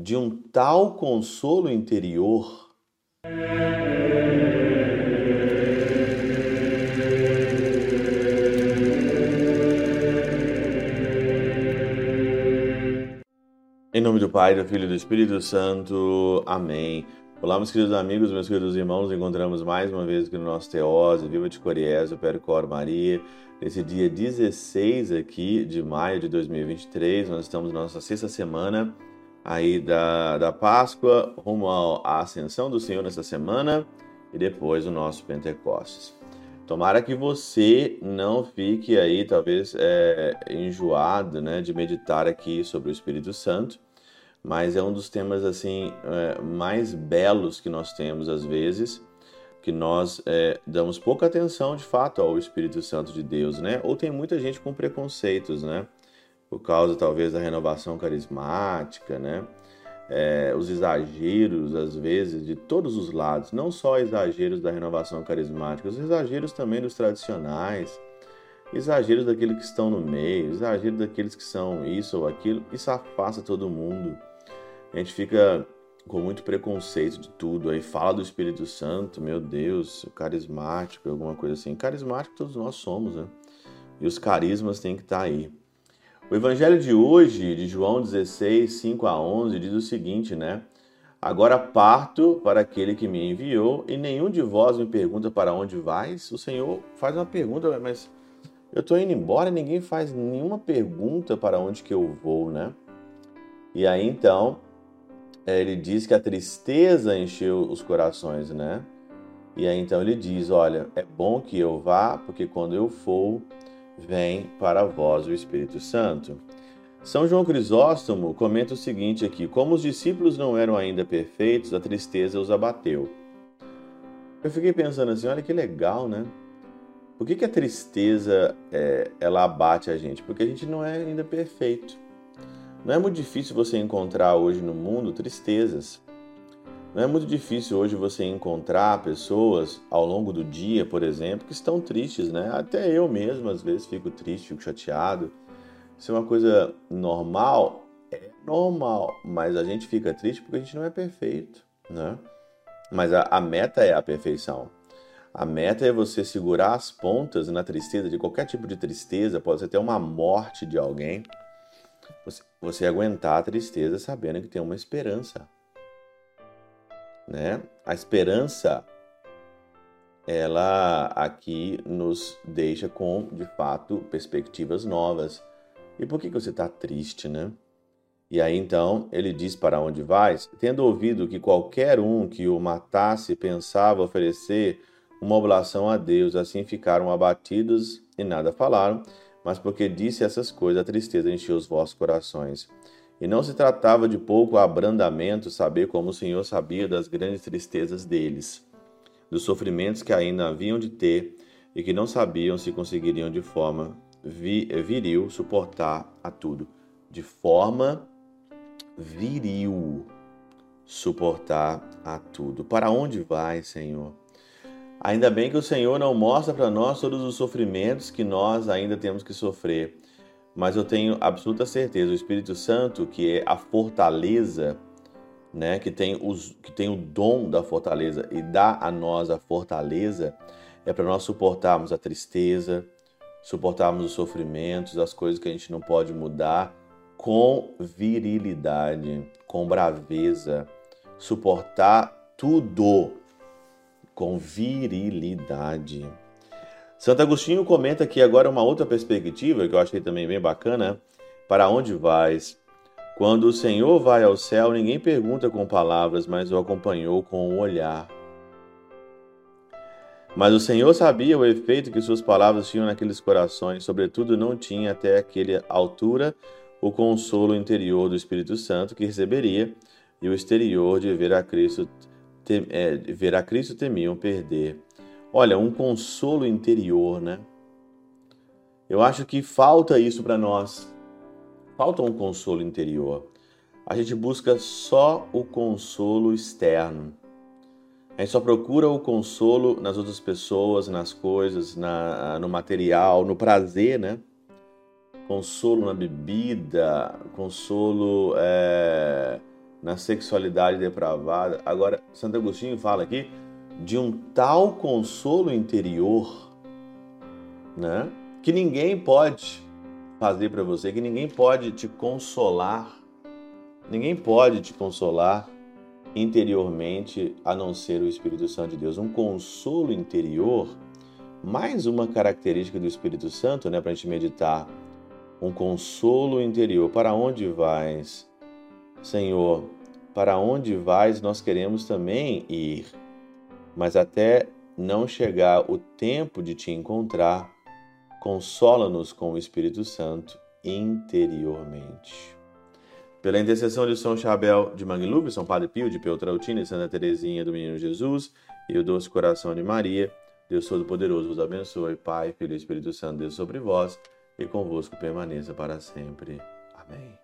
de um tal consolo interior. Em nome do Pai, do Filho e do Espírito Santo. Amém. Olá, meus queridos amigos, meus queridos irmãos, nos encontramos mais uma vez aqui no nosso Teose, Viva de Coriésio, Percor Maria, nesse dia 16 aqui de maio de 2023, nós estamos na nossa sexta semana aí da, da Páscoa, rumo à Ascensão do Senhor nessa semana e depois o nosso Pentecostes. Tomara que você não fique aí, talvez, é, enjoado né, de meditar aqui sobre o Espírito Santo, mas é um dos temas assim é, mais belos que nós temos às vezes, que nós é, damos pouca atenção de fato ao Espírito Santo de Deus, né? Ou tem muita gente com preconceitos, né? Por causa talvez da renovação carismática, né? É, os exageros, às vezes, de todos os lados, não só exageros da renovação carismática, os exageros também dos tradicionais, exageros daqueles que estão no meio, exageros daqueles que são isso ou aquilo, isso afasta todo mundo a gente fica com muito preconceito de tudo. Aí fala do Espírito Santo, meu Deus, carismático, alguma coisa assim. Carismático todos nós somos, né? E os carismas têm que estar tá aí. O evangelho de hoje, de João 16, 5 a 11, diz o seguinte, né? Agora parto para aquele que me enviou, e nenhum de vós me pergunta para onde vais. O Senhor faz uma pergunta, mas eu estou indo embora e ninguém faz nenhuma pergunta para onde que eu vou, né? E aí então é, ele diz que a tristeza encheu os corações, né? E aí então ele diz: Olha, é bom que eu vá, porque quando eu for, vem para vós o Espírito Santo. São João Crisóstomo comenta o seguinte aqui: Como os discípulos não eram ainda perfeitos, a tristeza os abateu. Eu fiquei pensando assim: olha que legal, né? Por que, que a tristeza é, ela abate a gente? Porque a gente não é ainda perfeito. Não é muito difícil você encontrar hoje no mundo tristezas. Não é muito difícil hoje você encontrar pessoas ao longo do dia, por exemplo, que estão tristes, né? Até eu mesmo às vezes fico triste, fico chateado. Isso é uma coisa normal? É normal, mas a gente fica triste porque a gente não é perfeito, né? Mas a, a meta é a perfeição. A meta é você segurar as pontas na tristeza, de qualquer tipo de tristeza, pode ser até uma morte de alguém você, você aguentar a tristeza sabendo que tem uma esperança. Né? A esperança, ela aqui nos deixa com, de fato, perspectivas novas. E por que, que você está triste, né? E aí então ele diz para onde vais, tendo ouvido que qualquer um que o matasse pensava oferecer uma oblação a Deus, assim ficaram abatidos e nada falaram, mas porque disse essas coisas, a tristeza encheu os vossos corações. E não se tratava de pouco abrandamento saber como o Senhor sabia das grandes tristezas deles, dos sofrimentos que ainda haviam de ter e que não sabiam se conseguiriam de forma viril suportar a tudo. De forma viril suportar a tudo. Para onde vai, Senhor? Ainda bem que o Senhor não mostra para nós todos os sofrimentos que nós ainda temos que sofrer, mas eu tenho absoluta certeza, o Espírito Santo, que é a fortaleza, né, que tem, os, que tem o dom da fortaleza e dá a nós a fortaleza, é para nós suportarmos a tristeza, suportarmos os sofrimentos, as coisas que a gente não pode mudar, com virilidade, com braveza, suportar tudo com virilidade. Santo Agostinho comenta aqui agora uma outra perspectiva que eu achei também bem bacana. Para onde vais? Quando o Senhor vai ao céu, ninguém pergunta com palavras, mas o acompanhou com o olhar. Mas o Senhor sabia o efeito que suas palavras tinham naqueles corações, sobretudo não tinha até aquela altura o consolo interior do Espírito Santo que receberia e o exterior de ver a Cristo tem, é, ver a Cristo temiam perder. Olha, um consolo interior, né? Eu acho que falta isso para nós. Falta um consolo interior. A gente busca só o consolo externo. A gente só procura o consolo nas outras pessoas, nas coisas, na, no material, no prazer, né? Consolo na bebida, consolo é, na sexualidade depravada. Agora, Santo Agostinho fala aqui de um tal consolo interior, né? Que ninguém pode fazer para você, que ninguém pode te consolar. Ninguém pode te consolar interiormente a não ser o Espírito Santo de Deus. Um consolo interior, mais uma característica do Espírito Santo, né, para a gente meditar. Um consolo interior. Para onde vais, Senhor? Para onde vais, nós queremos também ir. Mas até não chegar o tempo de te encontrar, consola-nos com o Espírito Santo interiormente. Pela intercessão de São Chabel de Mangluf, São Padre Pio de Peltrautina e Santa Teresinha do Menino Jesus e o doce coração de Maria, Deus Todo-Poderoso vos abençoe, Pai, Filho e Espírito Santo, Deus sobre vós e convosco permaneça para sempre. Amém.